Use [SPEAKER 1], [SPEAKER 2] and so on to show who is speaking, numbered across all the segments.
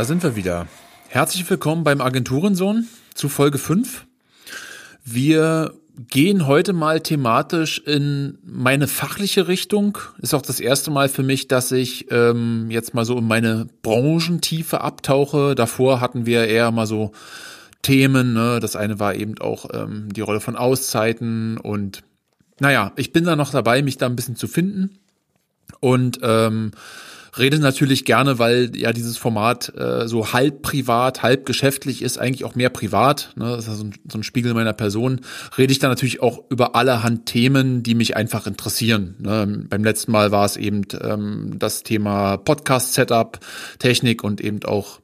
[SPEAKER 1] Da sind wir wieder. Herzlich willkommen beim Agenturensohn zu Folge 5. Wir gehen heute mal thematisch in meine fachliche Richtung. Ist auch das erste Mal für mich, dass ich ähm, jetzt mal so in meine Branchentiefe abtauche. Davor hatten wir eher mal so Themen. Ne? Das eine war eben auch ähm, die Rolle von Auszeiten und naja, ich bin da noch dabei, mich da ein bisschen zu finden. Und ähm, rede natürlich gerne, weil ja dieses Format äh, so halb privat, halb geschäftlich ist, eigentlich auch mehr privat. Ne? Das ist so ein, so ein Spiegel meiner Person. Rede ich da natürlich auch über allerhand Themen, die mich einfach interessieren. Ne? Beim letzten Mal war es eben ähm, das Thema Podcast-Setup, Technik und eben auch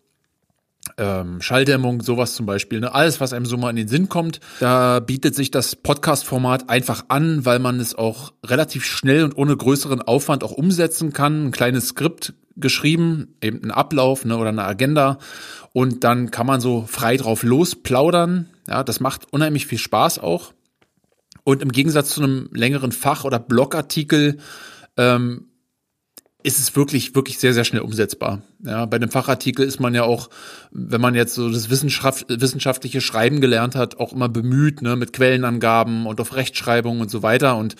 [SPEAKER 1] ähm, Schalldämmung, sowas zum Beispiel, ne? alles, was einem so mal in den Sinn kommt. Da bietet sich das Podcast-Format einfach an, weil man es auch relativ schnell und ohne größeren Aufwand auch umsetzen kann. Ein kleines Skript geschrieben, eben ein Ablauf ne, oder eine Agenda und dann kann man so frei drauf losplaudern. Ja, das macht unheimlich viel Spaß auch. Und im Gegensatz zu einem längeren Fach- oder Blogartikel ähm, ist es wirklich, wirklich sehr, sehr schnell umsetzbar. Ja, bei dem Fachartikel ist man ja auch, wenn man jetzt so das Wissenschaft, wissenschaftliche Schreiben gelernt hat, auch immer bemüht, ne, mit Quellenangaben und auf Rechtschreibung und so weiter. Und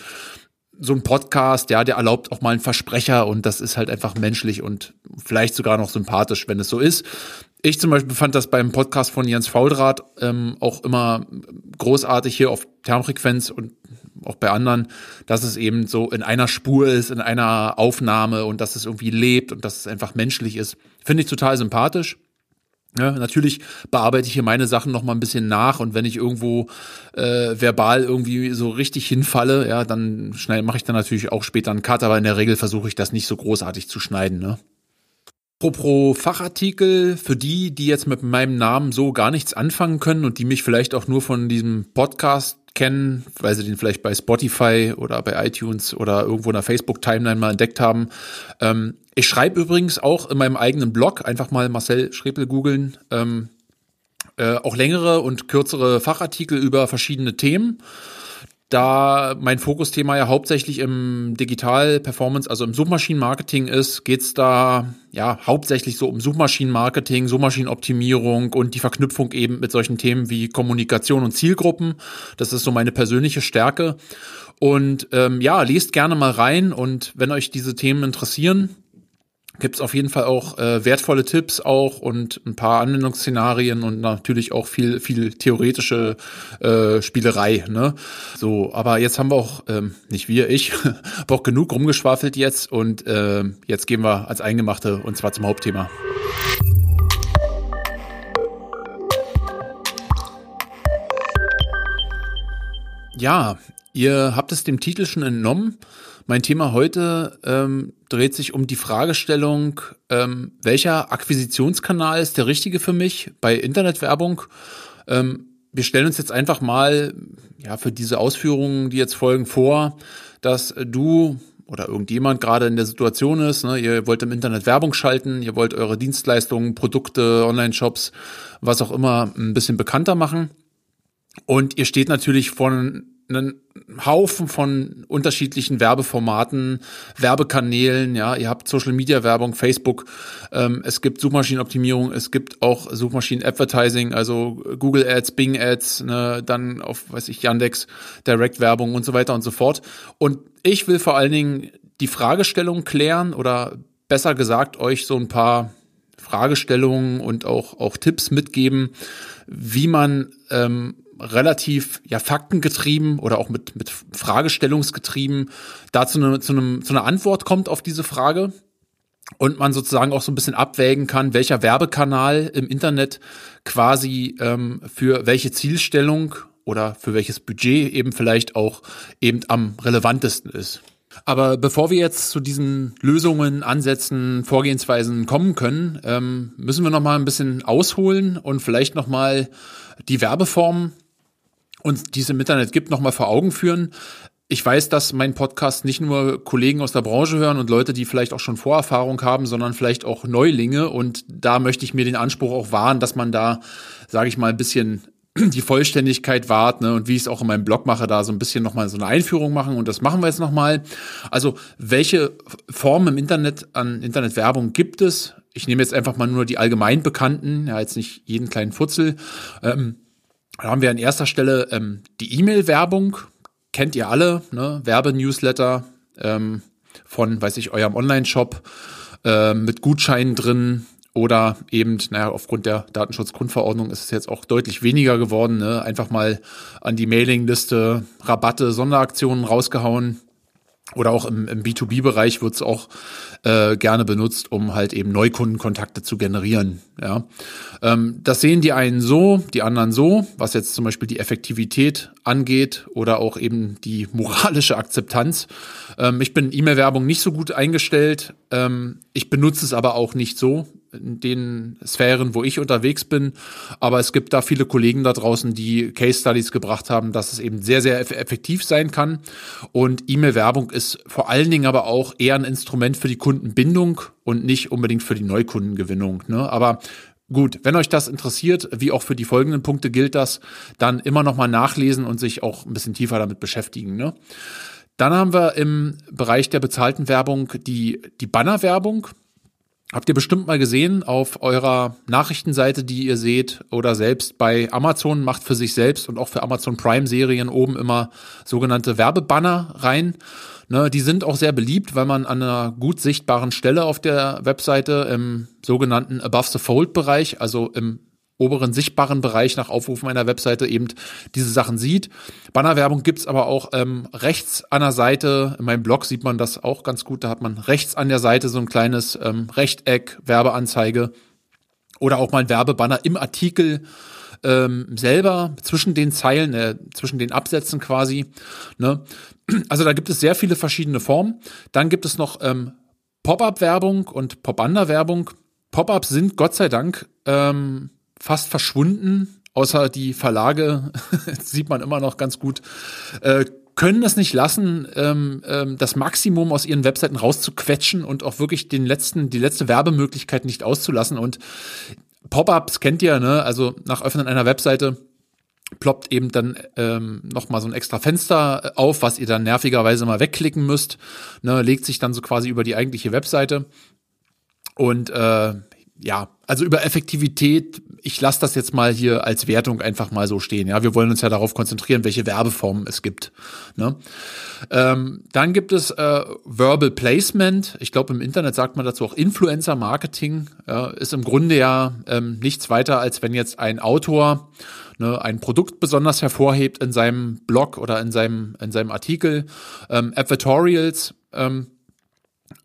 [SPEAKER 1] so ein Podcast, ja, der erlaubt auch mal einen Versprecher und das ist halt einfach menschlich und vielleicht sogar noch sympathisch, wenn es so ist. Ich zum Beispiel fand das beim Podcast von Jens Fauldraht ähm, auch immer großartig hier auf Termfrequenz und auch bei anderen, dass es eben so in einer Spur ist, in einer Aufnahme und dass es irgendwie lebt und dass es einfach menschlich ist. Finde ich total sympathisch. Ja, natürlich bearbeite ich hier meine Sachen noch mal ein bisschen nach und wenn ich irgendwo äh, verbal irgendwie so richtig hinfalle, ja, dann schnell mache ich dann natürlich auch später einen Cut, aber in der Regel versuche ich das nicht so großartig zu schneiden, ne? Pro Fachartikel für die, die jetzt mit meinem Namen so gar nichts anfangen können und die mich vielleicht auch nur von diesem Podcast kennen, weil sie den vielleicht bei Spotify oder bei iTunes oder irgendwo in der Facebook-Timeline mal entdeckt haben. Ähm, ich schreibe übrigens auch in meinem eigenen Blog, einfach mal Marcel Schrepel googeln, ähm, äh, auch längere und kürzere Fachartikel über verschiedene Themen. Da mein Fokusthema ja hauptsächlich im Digital Performance, also im Suchmaschinenmarketing ist, geht's da ja hauptsächlich so um Suchmaschinenmarketing, Suchmaschinenoptimierung und die Verknüpfung eben mit solchen Themen wie Kommunikation und Zielgruppen. Das ist so meine persönliche Stärke. Und ähm, ja, lest gerne mal rein und wenn euch diese Themen interessieren, gibt's auf jeden Fall auch äh, wertvolle Tipps auch und ein paar Anwendungsszenarien und natürlich auch viel viel theoretische äh, Spielerei. Ne? So, aber jetzt haben wir auch ähm, nicht wir, ich, aber auch genug rumgeschwafelt jetzt und äh, jetzt gehen wir als Eingemachte und zwar zum Hauptthema. Ja, ihr habt es dem Titel schon entnommen. Mein Thema heute ähm, dreht sich um die Fragestellung, ähm, welcher Akquisitionskanal ist der richtige für mich bei Internetwerbung. Ähm, wir stellen uns jetzt einfach mal ja für diese Ausführungen, die jetzt folgen, vor, dass du oder irgendjemand gerade in der Situation ist, ne, ihr wollt im Internet Werbung schalten, ihr wollt eure Dienstleistungen, Produkte, Online-Shops, was auch immer, ein bisschen bekannter machen. Und ihr steht natürlich vor einen Haufen von unterschiedlichen Werbeformaten, Werbekanälen, ja, ihr habt Social Media Werbung, Facebook, ähm, es gibt Suchmaschinenoptimierung, es gibt auch Suchmaschinen Advertising, also Google Ads, Bing Ads, ne, dann auf, weiß ich, Yandex, Direct Werbung und so weiter und so fort. Und ich will vor allen Dingen die Fragestellung klären oder besser gesagt euch so ein paar Fragestellungen und auch, auch Tipps mitgeben, wie man ähm, relativ ja faktengetrieben oder auch mit mit Fragestellungsgetrieben da zu, ne, zu, einem, zu einer Antwort kommt auf diese Frage und man sozusagen auch so ein bisschen abwägen kann, welcher Werbekanal im Internet quasi ähm, für welche Zielstellung oder für welches Budget eben vielleicht auch eben am relevantesten ist. Aber bevor wir jetzt zu diesen Lösungen, Ansätzen, Vorgehensweisen kommen können, ähm, müssen wir noch mal ein bisschen ausholen und vielleicht noch mal die Werbeformen uns diese im Internet gibt, nochmal vor Augen führen. Ich weiß, dass mein Podcast nicht nur Kollegen aus der Branche hören und Leute, die vielleicht auch schon Vorerfahrung haben, sondern vielleicht auch Neulinge. Und da möchte ich mir den Anspruch auch wahren, dass man da, sage ich mal, ein bisschen die Vollständigkeit wahrt ne? und wie ich es auch in meinem Blog mache, da so ein bisschen nochmal so eine Einführung machen und das machen wir jetzt nochmal. Also welche Formen im Internet an Internetwerbung gibt es? ich nehme jetzt einfach mal nur die allgemein bekannten, ja, jetzt nicht jeden kleinen Futzel. Ähm, da haben wir an erster Stelle ähm, die E-Mail-Werbung. Kennt ihr alle, ne? Werbenewsletter ähm, von, weiß ich, eurem Online-Shop äh, mit Gutscheinen drin, oder eben, naja, aufgrund der Datenschutzgrundverordnung ist es jetzt auch deutlich weniger geworden. Ne? Einfach mal an die Mailingliste Rabatte, Sonderaktionen rausgehauen. Oder auch im, im B2B-Bereich wird es auch äh, gerne benutzt, um halt eben Neukundenkontakte zu generieren. Ja, ähm, das sehen die einen so, die anderen so, was jetzt zum Beispiel die Effektivität angeht oder auch eben die moralische Akzeptanz. Ähm, ich bin E-Mail-Werbung nicht so gut eingestellt. Ähm, ich benutze es aber auch nicht so in den Sphären, wo ich unterwegs bin. Aber es gibt da viele Kollegen da draußen, die Case Studies gebracht haben, dass es eben sehr, sehr effektiv sein kann. Und E-Mail-Werbung ist vor allen Dingen aber auch eher ein Instrument für die Kundenbindung und nicht unbedingt für die Neukundengewinnung. Ne? Aber Gut, wenn euch das interessiert, wie auch für die folgenden Punkte gilt das, dann immer noch mal nachlesen und sich auch ein bisschen tiefer damit beschäftigen. Ne? Dann haben wir im Bereich der bezahlten Werbung die, die Bannerwerbung. Habt ihr bestimmt mal gesehen auf eurer Nachrichtenseite, die ihr seht, oder selbst bei Amazon macht für sich selbst und auch für Amazon Prime Serien oben immer sogenannte Werbebanner rein. Ne, die sind auch sehr beliebt, weil man an einer gut sichtbaren Stelle auf der Webseite im sogenannten Above the Fold Bereich, also im oberen sichtbaren Bereich nach Aufrufen einer Webseite eben diese Sachen sieht. Bannerwerbung gibt's aber auch ähm, rechts an der Seite. In meinem Blog sieht man das auch ganz gut. Da hat man rechts an der Seite so ein kleines ähm, Rechteck, Werbeanzeige oder auch mal ein Werbebanner im Artikel ähm, selber zwischen den Zeilen, äh, zwischen den Absätzen quasi. Ne? Also da gibt es sehr viele verschiedene Formen. Dann gibt es noch ähm, Pop-up-Werbung und Pop-under-Werbung. Pop-ups sind Gott sei Dank ähm, fast verschwunden, außer die Verlage, sieht man immer noch ganz gut, äh, können das nicht lassen, ähm, ähm, das Maximum aus ihren Webseiten rauszuquetschen und auch wirklich den letzten, die letzte Werbemöglichkeit nicht auszulassen. Und Pop-ups kennt ihr, ne? Also nach Öffnen einer Webseite ploppt eben dann ähm, noch so ein extra Fenster auf, was ihr dann nervigerweise mal wegklicken müsst. Ne? Legt sich dann so quasi über die eigentliche Webseite. Und äh, ja, also über Effektivität, ich lasse das jetzt mal hier als Wertung einfach mal so stehen. Ja, wir wollen uns ja darauf konzentrieren, welche Werbeformen es gibt. Ne? Ähm, dann gibt es äh, Verbal Placement. Ich glaube, im Internet sagt man dazu auch Influencer Marketing. Ja, ist im Grunde ja ähm, nichts weiter, als wenn jetzt ein Autor ne, ein Produkt besonders hervorhebt in seinem Blog oder in seinem in seinem Artikel. Ähm, Advertorials ähm,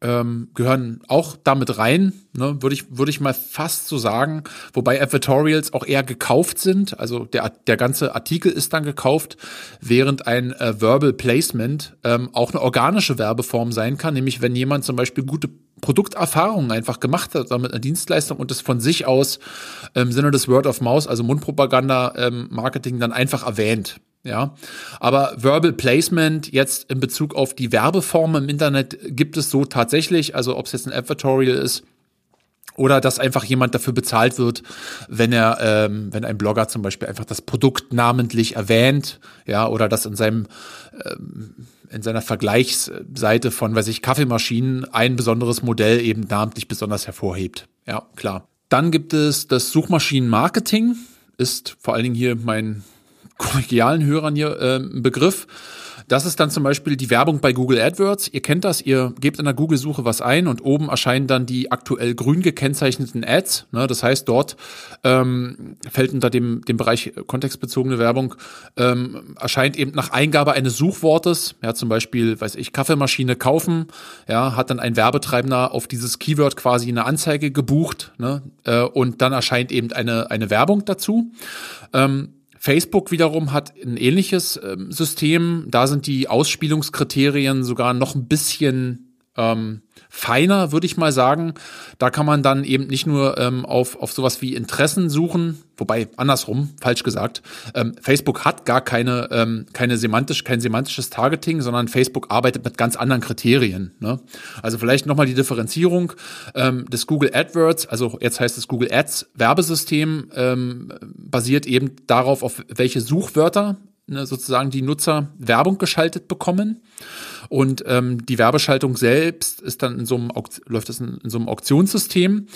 [SPEAKER 1] ähm, gehören auch damit rein, ne, würde ich, würde ich mal fast so sagen, wobei Advertorials auch eher gekauft sind, also der, der ganze Artikel ist dann gekauft, während ein äh, Verbal Placement ähm, auch eine organische Werbeform sein kann, nämlich wenn jemand zum Beispiel gute Produkterfahrungen einfach gemacht hat damit eine Dienstleistung und das von sich aus im Sinne des Word of Mouse, also Mundpropaganda ähm, dann einfach erwähnt. Ja, aber Verbal Placement jetzt in Bezug auf die Werbeform im Internet gibt es so tatsächlich, also ob es jetzt ein Advertorial ist oder dass einfach jemand dafür bezahlt wird, wenn er, ähm, wenn ein Blogger zum Beispiel einfach das Produkt namentlich erwähnt, ja, oder das in seinem ähm, in seiner Vergleichsseite von, weiß ich, Kaffeemaschinen ein besonderes Modell eben namentlich besonders hervorhebt. Ja, klar. Dann gibt es das Suchmaschinenmarketing, ist vor allen Dingen hier mein kollegialen Hörern hier äh, Begriff. Das ist dann zum Beispiel die Werbung bei Google AdWords. Ihr kennt das, ihr gebt in der Google-Suche was ein und oben erscheinen dann die aktuell grün gekennzeichneten Ads. Ne, das heißt, dort ähm, fällt unter dem, dem Bereich kontextbezogene Werbung, ähm, erscheint eben nach Eingabe eines Suchwortes, ja, zum Beispiel, weiß ich, Kaffeemaschine kaufen, ja, hat dann ein Werbetreibender auf dieses Keyword quasi eine Anzeige gebucht, ne, äh, und dann erscheint eben eine, eine Werbung dazu. Ähm, Facebook wiederum hat ein ähnliches ähm, System. Da sind die Ausspielungskriterien sogar noch ein bisschen ähm, feiner, würde ich mal sagen. Da kann man dann eben nicht nur ähm, auf, auf sowas wie Interessen suchen, wobei andersrum, falsch gesagt. Ähm, Facebook hat gar keine, ähm, keine semantisch, kein semantisches Targeting, sondern Facebook arbeitet mit ganz anderen Kriterien. Ne? Also vielleicht nochmal die Differenzierung ähm, des Google AdWords, also jetzt heißt es Google Ads Werbesystem, ähm, basiert eben darauf, auf welche Suchwörter ne, sozusagen die Nutzer Werbung geschaltet bekommen. Und ähm, die Werbeschaltung selbst ist dann in so einem läuft das in, in so einem Auktionssystem,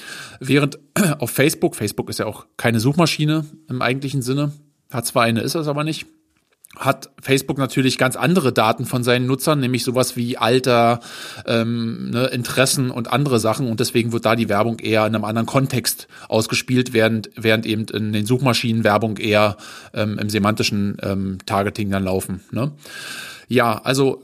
[SPEAKER 1] während auf Facebook, Facebook ist ja auch keine Suchmaschine im eigentlichen Sinne, hat zwar eine, ist es aber nicht hat Facebook natürlich ganz andere Daten von seinen Nutzern, nämlich sowas wie Alter, ähm, ne, Interessen und andere Sachen. Und deswegen wird da die Werbung eher in einem anderen Kontext ausgespielt, während, während eben in den Suchmaschinen Werbung eher ähm, im semantischen ähm, Targeting dann laufen. Ne? Ja, also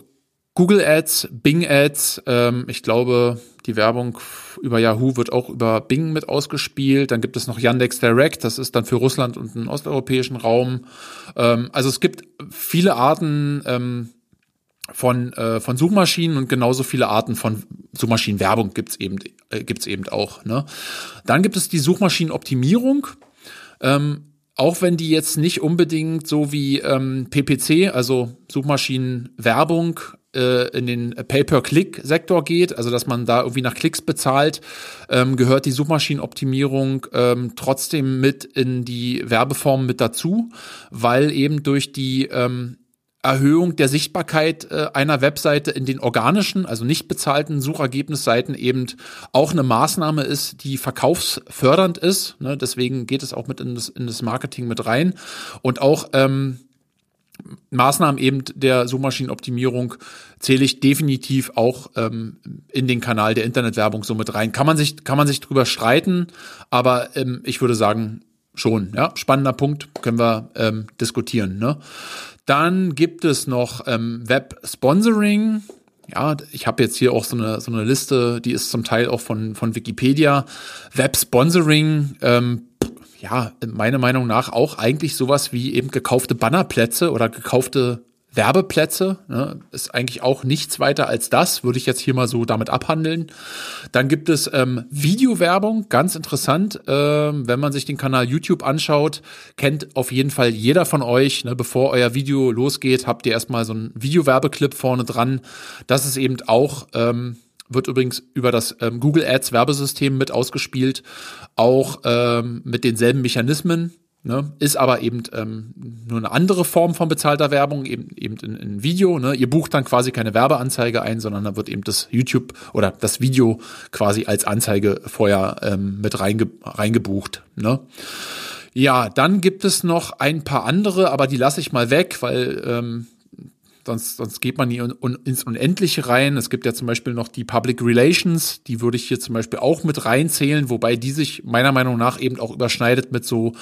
[SPEAKER 1] Google Ads, Bing Ads, ähm, ich glaube, die Werbung über Yahoo wird auch über Bing mit ausgespielt. Dann gibt es noch Yandex Direct, das ist dann für Russland und den osteuropäischen Raum. Ähm, also es gibt viele Arten ähm, von, äh, von Suchmaschinen und genauso viele Arten von Suchmaschinenwerbung gibt's eben, äh, gibt's eben auch. Ne? Dann gibt es die Suchmaschinenoptimierung. Ähm, auch wenn die jetzt nicht unbedingt so wie ähm, PPC, also Suchmaschinenwerbung, in den Pay-per-Click-Sektor geht, also dass man da irgendwie nach Klicks bezahlt, ähm, gehört die Suchmaschinenoptimierung ähm, trotzdem mit in die Werbeform mit dazu, weil eben durch die ähm, Erhöhung der Sichtbarkeit äh, einer Webseite in den organischen, also nicht bezahlten Suchergebnisseiten eben auch eine Maßnahme ist, die verkaufsfördernd ist. Ne? Deswegen geht es auch mit in das, in das Marketing mit rein. Und auch ähm, Maßnahmen eben der Suchmaschinenoptimierung zähle ich definitiv auch ähm, in den Kanal der Internetwerbung so mit rein. Kann man sich, kann man sich drüber streiten, aber ähm, ich würde sagen, schon. Ja, spannender Punkt, können wir ähm, diskutieren. Ne? Dann gibt es noch ähm, Web-Sponsoring. Ja, ich habe jetzt hier auch so eine, so eine Liste, die ist zum Teil auch von, von Wikipedia. Web-Sponsoring, ähm, ja, meiner Meinung nach auch eigentlich sowas wie eben gekaufte Bannerplätze oder gekaufte Werbeplätze, ne, ist eigentlich auch nichts weiter als das, würde ich jetzt hier mal so damit abhandeln. Dann gibt es ähm, Videowerbung, ganz interessant. Ähm, wenn man sich den Kanal YouTube anschaut, kennt auf jeden Fall jeder von euch, ne, bevor euer Video losgeht, habt ihr erstmal so einen Videowerbeclip vorne dran. Das ist eben auch, ähm, wird übrigens über das ähm, Google Ads Werbesystem mit ausgespielt, auch ähm, mit denselben Mechanismen. Ne, ist aber eben ähm, nur eine andere Form von bezahlter Werbung, eben, eben in, in Video. Ne? Ihr bucht dann quasi keine Werbeanzeige ein, sondern da wird eben das YouTube oder das Video quasi als Anzeige vorher ähm, mit reinge reingebucht. Ne? Ja, dann gibt es noch ein paar andere, aber die lasse ich mal weg, weil ähm, sonst, sonst geht man un, ins Unendliche rein. Es gibt ja zum Beispiel noch die Public Relations, die würde ich hier zum Beispiel auch mit reinzählen, wobei die sich meiner Meinung nach eben auch überschneidet mit so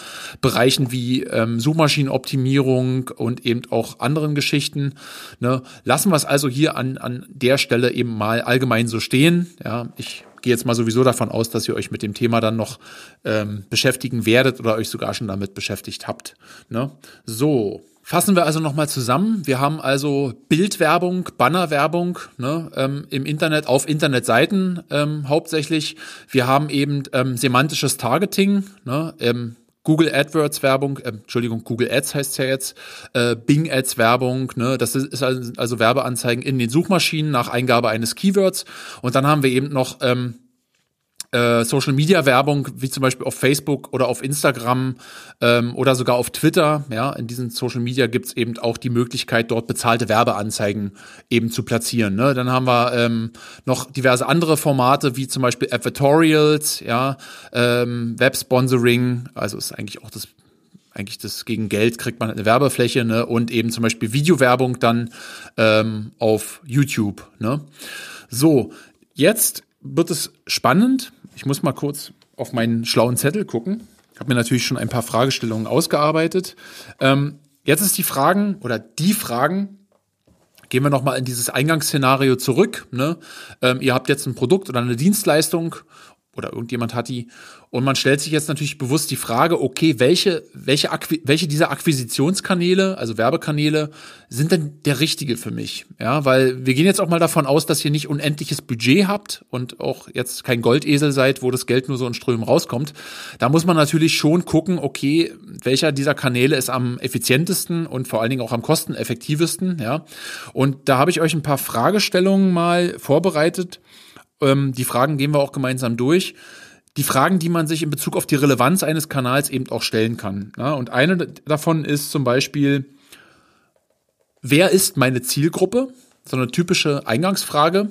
[SPEAKER 1] Bereichen wie ähm, Suchmaschinenoptimierung und eben auch anderen Geschichten. Ne? Lassen wir es also hier an, an der Stelle eben mal allgemein so stehen. Ja, ich gehe jetzt mal sowieso davon aus, dass ihr euch mit dem Thema dann noch ähm, beschäftigen werdet oder euch sogar schon damit beschäftigt habt. Ne? So, Fassen wir also nochmal zusammen. Wir haben also Bildwerbung, Bannerwerbung ne, ähm, im Internet, auf Internetseiten ähm, hauptsächlich. Wir haben eben ähm, semantisches Targeting, ne, ähm, Google AdWords Werbung, äh, Entschuldigung, Google Ads heißt ja jetzt, äh, Bing Ads Werbung, ne, das ist, ist also Werbeanzeigen in den Suchmaschinen nach Eingabe eines Keywords. Und dann haben wir eben noch ähm, äh, Social Media Werbung, wie zum Beispiel auf Facebook oder auf Instagram ähm, oder sogar auf Twitter. Ja, in diesen Social Media gibt's eben auch die Möglichkeit, dort bezahlte Werbeanzeigen eben zu platzieren. Ne? Dann haben wir ähm, noch diverse andere Formate, wie zum Beispiel Advertorials, ja, ähm, Web-Sponsoring, also ist eigentlich auch das eigentlich das gegen Geld kriegt man eine Werbefläche ne? und eben zum Beispiel Videowerbung dann ähm, auf YouTube. Ne? So, jetzt wird es spannend. Ich muss mal kurz auf meinen schlauen Zettel gucken. Ich habe mir natürlich schon ein paar Fragestellungen ausgearbeitet. Ähm, jetzt ist die Fragen oder die Fragen, gehen wir nochmal in dieses Eingangsszenario zurück. Ne? Ähm, ihr habt jetzt ein Produkt oder eine Dienstleistung oder irgendjemand hat die. Und man stellt sich jetzt natürlich bewusst die Frage, okay, welche, welche, welche dieser Akquisitionskanäle, also Werbekanäle, sind denn der richtige für mich? Ja, weil wir gehen jetzt auch mal davon aus, dass ihr nicht unendliches Budget habt und auch jetzt kein Goldesel seid, wo das Geld nur so in Strömen rauskommt. Da muss man natürlich schon gucken, okay, welcher dieser Kanäle ist am effizientesten und vor allen Dingen auch am kosteneffektivsten, ja. Und da habe ich euch ein paar Fragestellungen mal vorbereitet, ähm, die Fragen gehen wir auch gemeinsam durch. Die Fragen, die man sich in Bezug auf die Relevanz eines Kanals eben auch stellen kann. Ja, und eine davon ist zum Beispiel, wer ist meine Zielgruppe? so eine typische Eingangsfrage.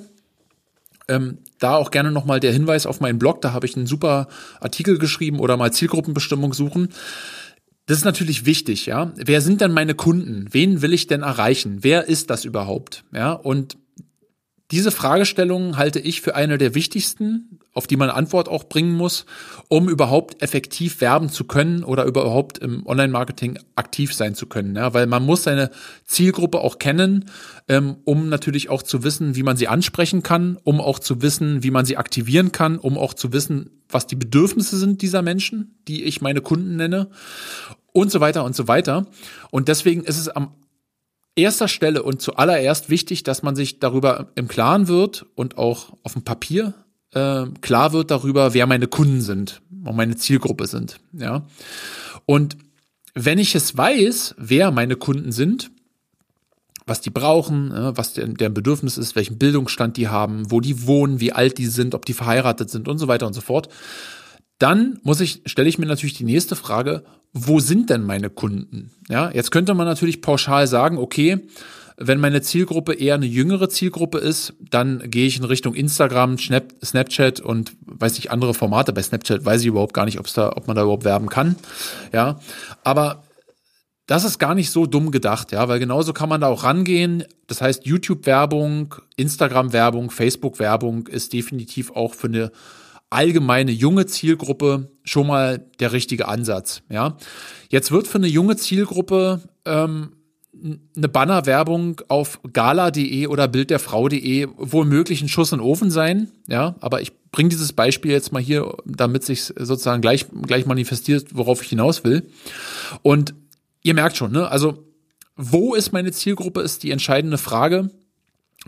[SPEAKER 1] Ähm, da auch gerne nochmal der Hinweis auf meinen Blog, da habe ich einen super Artikel geschrieben oder mal Zielgruppenbestimmung suchen. Das ist natürlich wichtig, ja. Wer sind denn meine Kunden? Wen will ich denn erreichen? Wer ist das überhaupt? Ja, und diese Fragestellung halte ich für eine der wichtigsten, auf die man Antwort auch bringen muss, um überhaupt effektiv werben zu können oder überhaupt im Online-Marketing aktiv sein zu können. Ja, weil man muss seine Zielgruppe auch kennen, ähm, um natürlich auch zu wissen, wie man sie ansprechen kann, um auch zu wissen, wie man sie aktivieren kann, um auch zu wissen, was die Bedürfnisse sind dieser Menschen, die ich meine Kunden nenne und so weiter und so weiter. Und deswegen ist es am erster Stelle und zuallererst wichtig, dass man sich darüber im Klaren wird und auch auf dem Papier äh, klar wird darüber, wer meine Kunden sind und meine Zielgruppe sind. Ja. Und wenn ich es weiß, wer meine Kunden sind, was die brauchen, was deren, deren Bedürfnis ist, welchen Bildungsstand die haben, wo die wohnen, wie alt die sind, ob die verheiratet sind und so weiter und so fort, dann muss ich, stelle ich mir natürlich die nächste Frage, wo sind denn meine Kunden? Ja, jetzt könnte man natürlich pauschal sagen, okay, wenn meine Zielgruppe eher eine jüngere Zielgruppe ist, dann gehe ich in Richtung Instagram, Snapchat und weiß ich andere Formate. Bei Snapchat weiß ich überhaupt gar nicht, ob's da, ob man da überhaupt werben kann. Ja, aber das ist gar nicht so dumm gedacht, ja, weil genauso kann man da auch rangehen. Das heißt, YouTube-Werbung, Instagram-Werbung, Facebook-Werbung ist definitiv auch für eine allgemeine junge Zielgruppe schon mal der richtige Ansatz. Ja, jetzt wird für eine junge Zielgruppe ähm, eine Bannerwerbung auf gala.de oder bildderfrau.de wohl möglich ein Schuss in den Ofen sein. Ja, aber ich bringe dieses Beispiel jetzt mal hier, damit sich sozusagen gleich, gleich manifestiert, worauf ich hinaus will. Und ihr merkt schon, ne? Also, wo ist meine Zielgruppe, ist die entscheidende Frage,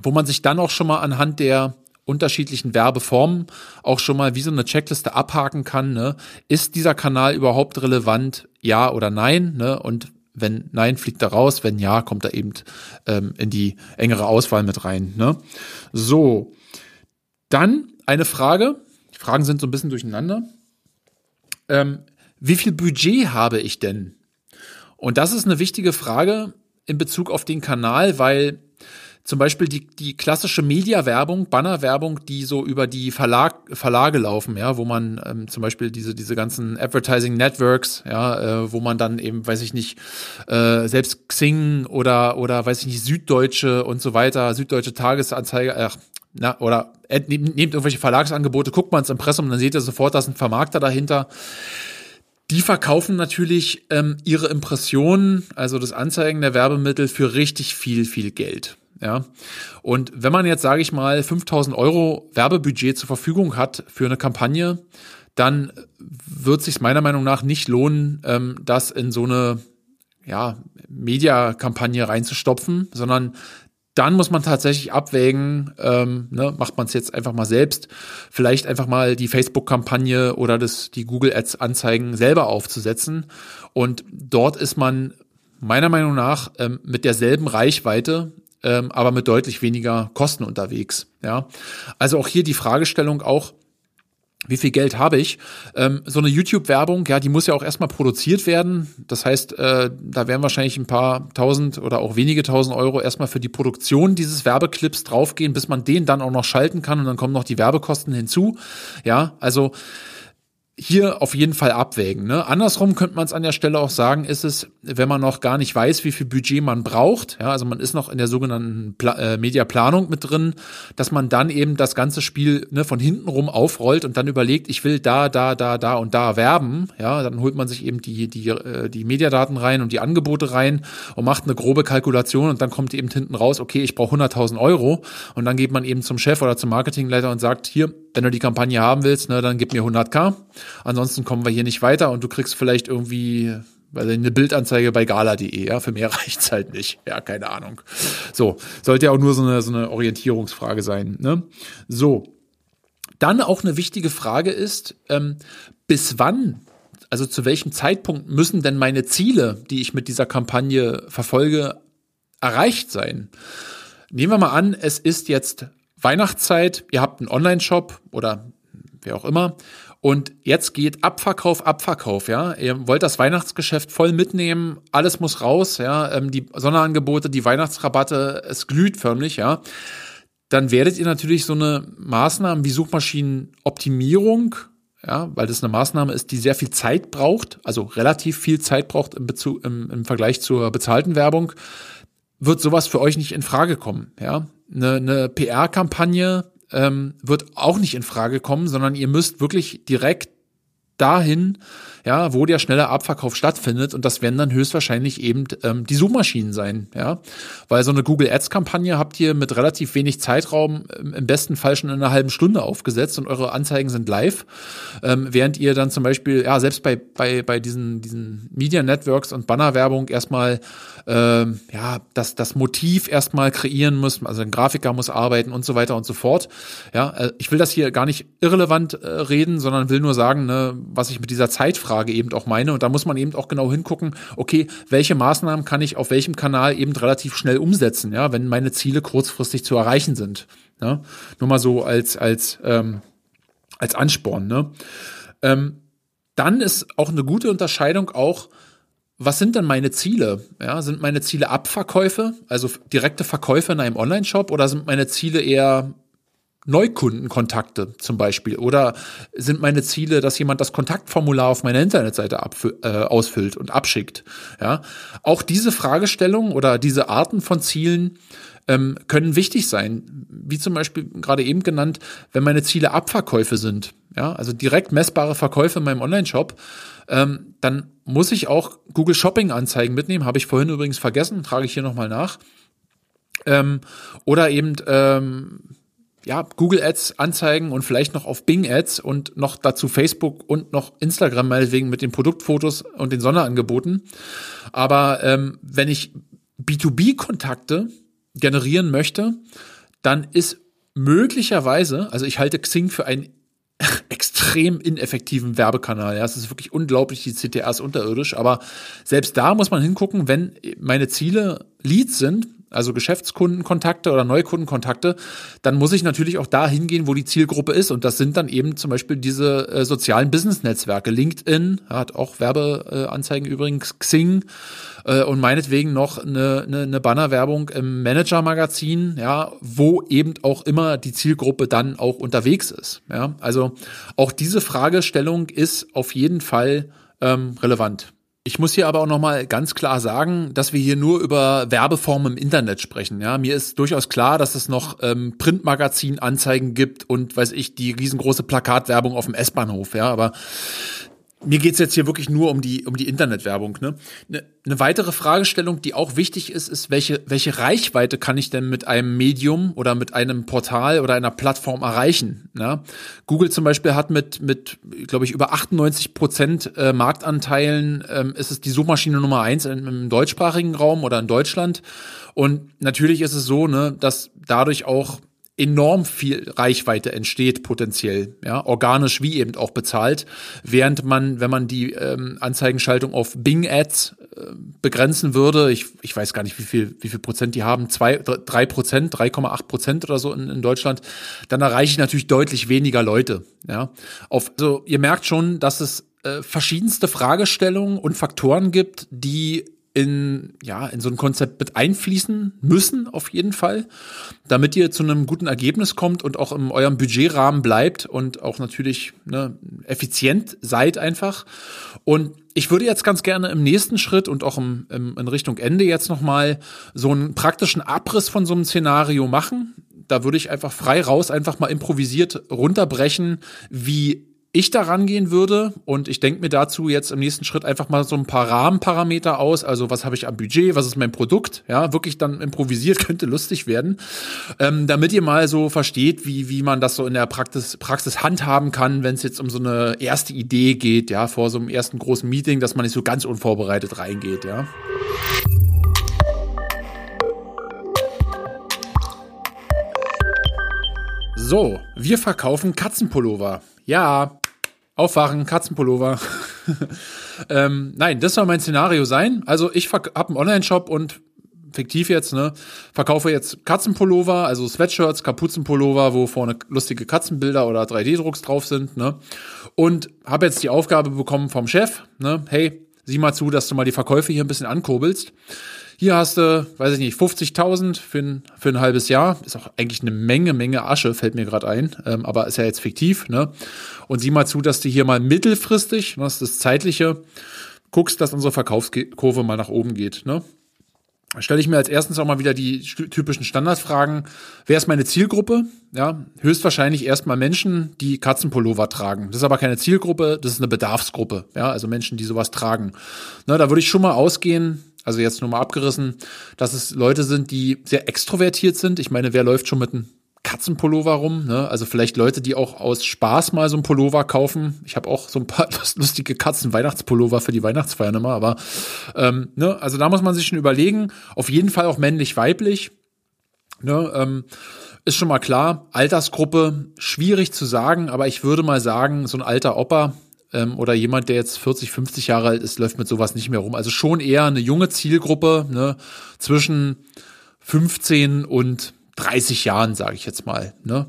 [SPEAKER 1] wo man sich dann auch schon mal anhand der unterschiedlichen Werbeformen auch schon mal wie so eine Checkliste abhaken kann. Ne? Ist dieser Kanal überhaupt relevant? Ja oder nein? Ne? Und wenn nein, fliegt er raus. Wenn ja, kommt er eben ähm, in die engere Auswahl mit rein. Ne? So, dann eine Frage. Die Fragen sind so ein bisschen durcheinander. Ähm, wie viel Budget habe ich denn? Und das ist eine wichtige Frage in Bezug auf den Kanal, weil zum Beispiel die, die klassische Media-Werbung, Banner-Werbung, die so über die Verlag, Verlage laufen, ja, wo man ähm, zum Beispiel diese, diese ganzen Advertising Networks, ja, äh, wo man dann eben, weiß ich nicht, äh, selbst Xing oder, oder weiß ich nicht, Süddeutsche und so weiter, Süddeutsche Tagesanzeige, ach, na, oder nehmt, nehmt irgendwelche Verlagsangebote, guckt mal ins Impressum, dann seht ihr sofort, da ist ein Vermarkter dahinter die verkaufen natürlich ähm, ihre Impressionen, also das Anzeigen der Werbemittel, für richtig viel, viel Geld. Ja. Und wenn man jetzt, sage ich mal, 5000 Euro Werbebudget zur Verfügung hat für eine Kampagne, dann wird sich meiner Meinung nach nicht lohnen, ähm, das in so eine ja, Media-Kampagne reinzustopfen, sondern dann muss man tatsächlich abwägen, ähm, ne, macht man es jetzt einfach mal selbst, vielleicht einfach mal die Facebook-Kampagne oder das, die Google Ads-Anzeigen selber aufzusetzen. Und dort ist man meiner Meinung nach ähm, mit derselben Reichweite ähm, aber mit deutlich weniger Kosten unterwegs. Ja, also auch hier die Fragestellung auch, wie viel Geld habe ich? Ähm, so eine YouTube-Werbung, ja, die muss ja auch erstmal produziert werden. Das heißt, äh, da werden wahrscheinlich ein paar tausend oder auch wenige tausend Euro erstmal für die Produktion dieses Werbeclips draufgehen, bis man den dann auch noch schalten kann und dann kommen noch die Werbekosten hinzu. Ja, also hier auf jeden Fall abwägen. Ne? Andersrum könnte man es an der Stelle auch sagen, ist es, wenn man noch gar nicht weiß, wie viel Budget man braucht, ja, also man ist noch in der sogenannten Pla äh, Mediaplanung mit drin, dass man dann eben das ganze Spiel ne, von hinten rum aufrollt und dann überlegt, ich will da, da, da, da und da werben, ja, dann holt man sich eben die, die, äh, die Mediadaten rein und die Angebote rein und macht eine grobe Kalkulation und dann kommt eben hinten raus, okay, ich brauche 100.000 Euro und dann geht man eben zum Chef oder zum Marketingleiter und sagt, hier, wenn du die Kampagne haben willst, ne, dann gib mir 100k. Ansonsten kommen wir hier nicht weiter und du kriegst vielleicht irgendwie weil eine Bildanzeige bei gala.de, ja, für mehr reicht's halt nicht. Ja, keine Ahnung. So, sollte ja auch nur so eine, so eine Orientierungsfrage sein. Ne? So, dann auch eine wichtige Frage ist, ähm, bis wann, also zu welchem Zeitpunkt müssen denn meine Ziele, die ich mit dieser Kampagne verfolge, erreicht sein? Nehmen wir mal an, es ist jetzt Weihnachtszeit, ihr habt einen Online-Shop oder wer auch immer Und jetzt geht Abverkauf, Abverkauf, ja. Ihr wollt das Weihnachtsgeschäft voll mitnehmen, alles muss raus, ja. Ähm, die Sonderangebote, die Weihnachtsrabatte, es glüht förmlich, ja. Dann werdet ihr natürlich so eine Maßnahmen wie Suchmaschinenoptimierung, ja, weil das eine Maßnahme ist, die sehr viel Zeit braucht, also relativ viel Zeit braucht im, Bezug, im, im Vergleich zur bezahlten Werbung, wird sowas für euch nicht in Frage kommen, ja. Eine, eine PR-Kampagne ähm, wird auch nicht in Frage kommen, sondern ihr müsst wirklich direkt dahin, ja, wo der schnelle Abverkauf stattfindet. Und das werden dann höchstwahrscheinlich eben ähm, die Suchmaschinen sein, ja, weil so eine Google Ads Kampagne habt ihr mit relativ wenig Zeitraum ähm, im besten Fall schon in einer halben Stunde aufgesetzt und eure Anzeigen sind live, ähm, während ihr dann zum Beispiel, ja, selbst bei bei bei diesen diesen Media Networks und Bannerwerbung erstmal ähm, ja, das, das Motiv erstmal kreieren muss, also ein Grafiker muss arbeiten und so weiter und so fort. Ja, äh, ich will das hier gar nicht irrelevant äh, reden, sondern will nur sagen, ne, was ich mit dieser Zeitfrage eben auch meine. Und da muss man eben auch genau hingucken, okay, welche Maßnahmen kann ich auf welchem Kanal eben relativ schnell umsetzen, ja, wenn meine Ziele kurzfristig zu erreichen sind. Ja? Nur mal so als, als, ähm, als Ansporn. Ne? Ähm, dann ist auch eine gute Unterscheidung auch, was sind denn meine Ziele? Ja, sind meine Ziele Abverkäufe, also direkte Verkäufe in einem Online-Shop oder sind meine Ziele eher Neukundenkontakte zum Beispiel? Oder sind meine Ziele, dass jemand das Kontaktformular auf meiner Internetseite äh, ausfüllt und abschickt? Ja, auch diese Fragestellungen oder diese Arten von Zielen ähm, können wichtig sein. Wie zum Beispiel gerade eben genannt, wenn meine Ziele Abverkäufe sind. Ja, also direkt messbare Verkäufe in meinem Online-Shop ähm, dann muss ich auch Google Shopping Anzeigen mitnehmen. Habe ich vorhin übrigens vergessen, trage ich hier nochmal nach. Ähm, oder eben ähm, ja, Google Ads Anzeigen und vielleicht noch auf Bing Ads und noch dazu Facebook und noch Instagram meinetwegen mit den Produktfotos und den Sonderangeboten. Aber ähm, wenn ich B2B-Kontakte generieren möchte, dann ist möglicherweise, also ich halte Xing für ein extrem ineffektiven Werbekanal. Ja, es ist wirklich unglaublich, die CTA ist unterirdisch, aber selbst da muss man hingucken, wenn meine Ziele Leads sind, also Geschäftskundenkontakte oder Neukundenkontakte, dann muss ich natürlich auch da hingehen, wo die Zielgruppe ist. Und das sind dann eben zum Beispiel diese äh, sozialen Business-Netzwerke. LinkedIn hat auch Werbeanzeigen übrigens, Xing äh, und meinetwegen noch eine, eine, eine Bannerwerbung im Manager-Magazin, ja, wo eben auch immer die Zielgruppe dann auch unterwegs ist. Ja, also auch diese Fragestellung ist auf jeden Fall ähm, relevant. Ich muss hier aber auch nochmal ganz klar sagen, dass wir hier nur über Werbeformen im Internet sprechen. Ja, mir ist durchaus klar, dass es noch ähm, Printmagazin-Anzeigen gibt und weiß ich, die riesengroße Plakatwerbung auf dem S-Bahnhof. Ja, aber mir geht's jetzt hier wirklich nur um die, um die Internetwerbung. Ne? Ne, eine weitere Fragestellung, die auch wichtig ist, ist, welche, welche Reichweite kann ich denn mit einem Medium oder mit einem Portal oder einer Plattform erreichen? Ne? Google zum Beispiel hat mit, mit glaube ich, über 98 Prozent äh, Marktanteilen, ähm, ist es die Suchmaschine Nummer eins im, im deutschsprachigen Raum oder in Deutschland. Und natürlich ist es so, ne, dass dadurch auch enorm viel Reichweite entsteht potenziell, ja, organisch wie eben auch bezahlt, während man, wenn man die ähm, Anzeigenschaltung auf Bing Ads äh, begrenzen würde, ich, ich weiß gar nicht, wie viel, wie viel Prozent die haben, zwei, drei Prozent, 3,8 Prozent oder so in, in Deutschland, dann erreiche ich natürlich deutlich weniger Leute, ja. Auf, also ihr merkt schon, dass es äh, verschiedenste Fragestellungen und Faktoren gibt, die in, ja, in so ein Konzept mit einfließen müssen, auf jeden Fall, damit ihr zu einem guten Ergebnis kommt und auch in eurem Budgetrahmen bleibt und auch natürlich ne, effizient seid einfach. Und ich würde jetzt ganz gerne im nächsten Schritt und auch im, im, in Richtung Ende jetzt nochmal so einen praktischen Abriss von so einem Szenario machen. Da würde ich einfach frei raus, einfach mal improvisiert runterbrechen, wie ich da rangehen würde. Und ich denke mir dazu jetzt im nächsten Schritt einfach mal so ein paar Rahmenparameter aus. Also was habe ich am Budget, was ist mein Produkt? Ja, wirklich dann improvisiert, könnte lustig werden. Ähm, damit ihr mal so versteht, wie, wie man das so in der Praxis, Praxis handhaben kann, wenn es jetzt um so eine erste Idee geht, ja, vor so einem ersten großen Meeting, dass man nicht so ganz unvorbereitet reingeht, ja. So, wir verkaufen Katzenpullover. Ja, Aufwachen, Katzenpullover. ähm, nein, das soll mein Szenario sein. Also ich habe einen Online-Shop und fiktiv jetzt, ne, verkaufe jetzt Katzenpullover, also Sweatshirts, Kapuzenpullover, wo vorne lustige Katzenbilder oder 3D-Drucks drauf sind, ne? Und habe jetzt die Aufgabe bekommen vom Chef, ne, hey, sieh mal zu, dass du mal die Verkäufe hier ein bisschen ankurbelst. Hier hast du, weiß ich nicht, 50.000 für ein, für ein halbes Jahr. Ist auch eigentlich eine Menge, Menge Asche, fällt mir gerade ein. Ähm, aber ist ja jetzt fiktiv. Ne? Und sieh mal zu, dass du hier mal mittelfristig, ne, das ist das Zeitliche, guckst, dass unsere Verkaufskurve mal nach oben geht. Ne? stelle ich mir als erstens auch mal wieder die typischen Standardfragen. Wer ist meine Zielgruppe? Ja, höchstwahrscheinlich erstmal Menschen, die Katzenpullover tragen. Das ist aber keine Zielgruppe, das ist eine Bedarfsgruppe. Ja, also Menschen, die sowas tragen. Na, da würde ich schon mal ausgehen, also jetzt nur mal abgerissen, dass es Leute sind, die sehr extrovertiert sind. Ich meine, wer läuft schon mit einem Katzenpullover rum. Ne? Also vielleicht Leute, die auch aus Spaß mal so ein Pullover kaufen. Ich habe auch so ein paar lustige Katzen-Weihnachtspullover für die Weihnachtsfeiern immer, aber ähm, ne? also da muss man sich schon überlegen. Auf jeden Fall auch männlich-weiblich. Ne? Ähm, ist schon mal klar. Altersgruppe schwierig zu sagen, aber ich würde mal sagen, so ein alter Opa ähm, oder jemand, der jetzt 40, 50 Jahre alt ist, läuft mit sowas nicht mehr rum. Also schon eher eine junge Zielgruppe ne? zwischen 15 und 30 Jahren, sage ich jetzt mal. Ne?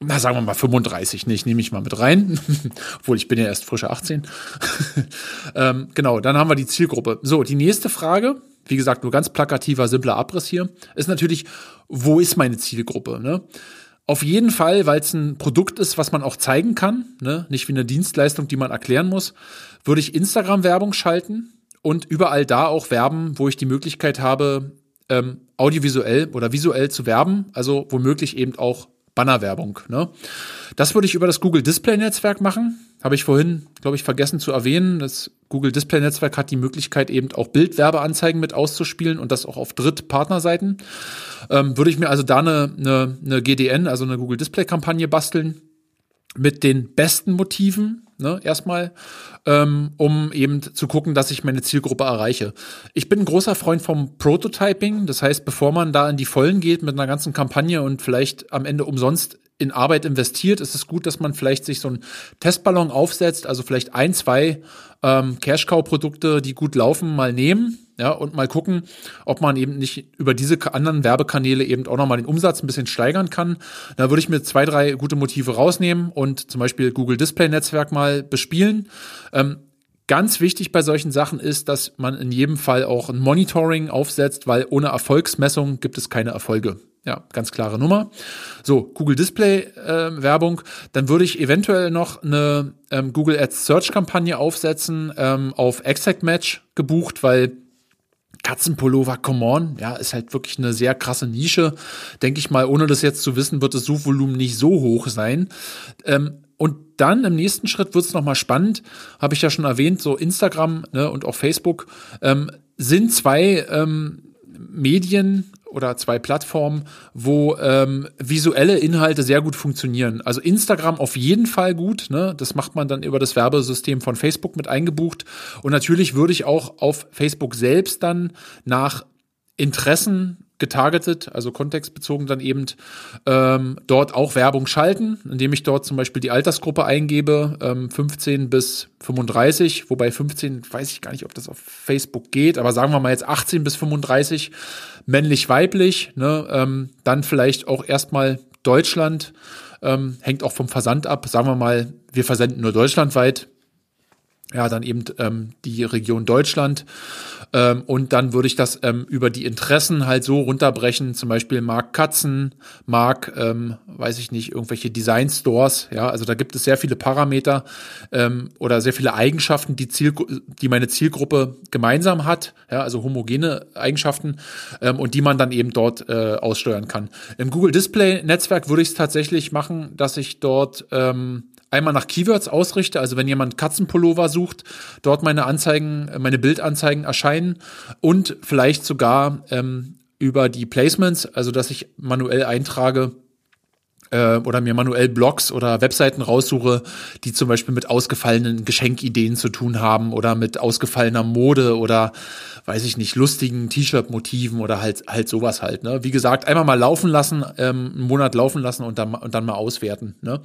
[SPEAKER 1] Na, sagen wir mal 35, nicht, nehme ich mal mit rein, obwohl ich bin ja erst frische 18. ähm, genau, dann haben wir die Zielgruppe. So, die nächste Frage, wie gesagt, nur ganz plakativer, simpler Abriss hier, ist natürlich, wo ist meine Zielgruppe? Ne? Auf jeden Fall, weil es ein Produkt ist, was man auch zeigen kann, ne? nicht wie eine Dienstleistung, die man erklären muss, würde ich Instagram-Werbung schalten und überall da auch werben, wo ich die Möglichkeit habe, ähm, audiovisuell oder visuell zu werben, also womöglich eben auch Bannerwerbung. Ne? Das würde ich über das Google Display Netzwerk machen. Habe ich vorhin, glaube ich, vergessen zu erwähnen. Das Google Display Netzwerk hat die Möglichkeit, eben auch Bildwerbeanzeigen mit auszuspielen und das auch auf Drittpartnerseiten. Ähm, würde ich mir also da eine, eine, eine GDN, also eine Google Display Kampagne basteln mit den besten Motiven ne, erstmal, ähm, um eben zu gucken, dass ich meine Zielgruppe erreiche. Ich bin ein großer Freund vom Prototyping, das heißt, bevor man da in die Vollen geht mit einer ganzen Kampagne und vielleicht am Ende umsonst in Arbeit investiert, ist es gut, dass man vielleicht sich so einen Testballon aufsetzt, also vielleicht ein, zwei ähm, Cash-Cow-Produkte, die gut laufen, mal nehmen, ja, und mal gucken, ob man eben nicht über diese anderen Werbekanäle eben auch nochmal den Umsatz ein bisschen steigern kann. Da würde ich mir zwei, drei gute Motive rausnehmen und zum Beispiel Google Display Netzwerk mal bespielen. Ähm, Ganz wichtig bei solchen Sachen ist, dass man in jedem Fall auch ein Monitoring aufsetzt, weil ohne Erfolgsmessung gibt es keine Erfolge. Ja, ganz klare Nummer. So, Google Display äh, Werbung. Dann würde ich eventuell noch eine ähm, Google Ads Search Kampagne aufsetzen, ähm, auf Exact Match gebucht, weil Katzenpullover, come on, ja, ist halt wirklich eine sehr krasse Nische. Denke ich mal, ohne das jetzt zu wissen, wird das Suchvolumen nicht so hoch sein. Ähm, und dann im nächsten Schritt wird es nochmal spannend, habe ich ja schon erwähnt, so Instagram ne, und auch Facebook ähm, sind zwei ähm, Medien oder zwei Plattformen, wo ähm, visuelle Inhalte sehr gut funktionieren. Also Instagram auf jeden Fall gut, ne? Das macht man dann über das Werbesystem von Facebook mit eingebucht. Und natürlich würde ich auch auf Facebook selbst dann nach Interessen getargetet, also kontextbezogen dann eben ähm, dort auch Werbung schalten, indem ich dort zum Beispiel die Altersgruppe eingebe, ähm, 15 bis 35, wobei 15 weiß ich gar nicht, ob das auf Facebook geht, aber sagen wir mal jetzt 18 bis 35, männlich-weiblich, ne, ähm, dann vielleicht auch erstmal Deutschland, ähm, hängt auch vom Versand ab, sagen wir mal, wir versenden nur deutschlandweit, ja, dann eben ähm, die Region Deutschland. Ähm, und dann würde ich das ähm, über die Interessen halt so runterbrechen, zum Beispiel mag Katzen, mag, ähm, weiß ich nicht, irgendwelche Design-Stores, ja, also da gibt es sehr viele Parameter ähm, oder sehr viele Eigenschaften, die, Ziel, die meine Zielgruppe gemeinsam hat, ja, also homogene Eigenschaften ähm, und die man dann eben dort äh, aussteuern kann. Im Google Display Netzwerk würde ich es tatsächlich machen, dass ich dort ähm, einmal nach Keywords ausrichte, also wenn jemand Katzenpullover sucht, dort meine Anzeigen, meine Bildanzeigen erscheinen und vielleicht sogar ähm, über die Placements, also dass ich manuell eintrage, äh, oder mir manuell Blogs oder Webseiten raussuche, die zum Beispiel mit ausgefallenen Geschenkideen zu tun haben oder mit ausgefallener Mode oder weiß ich nicht, lustigen T-Shirt-Motiven oder halt halt sowas halt. Ne? Wie gesagt, einmal mal laufen lassen, ähm, einen Monat laufen lassen und dann, und dann mal auswerten. Ne?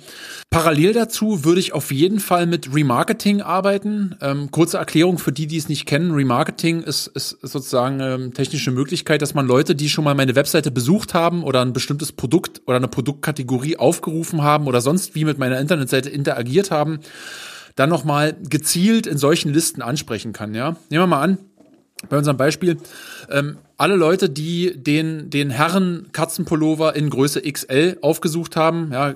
[SPEAKER 1] Parallel dazu würde ich auf jeden Fall mit Remarketing arbeiten. Ähm, kurze Erklärung für die, die es nicht kennen. Remarketing ist, ist sozusagen ähm, technische Möglichkeit, dass man Leute, die schon mal meine Webseite besucht haben oder ein bestimmtes Produkt oder eine Produktkategorie aufgerufen haben oder sonst wie mit meiner Internetseite interagiert haben, dann nochmal gezielt in solchen Listen ansprechen kann. Ja, nehmen wir mal an, bei unserem Beispiel, ähm, alle Leute, die den, den Herren Katzenpullover in Größe XL aufgesucht haben, ja,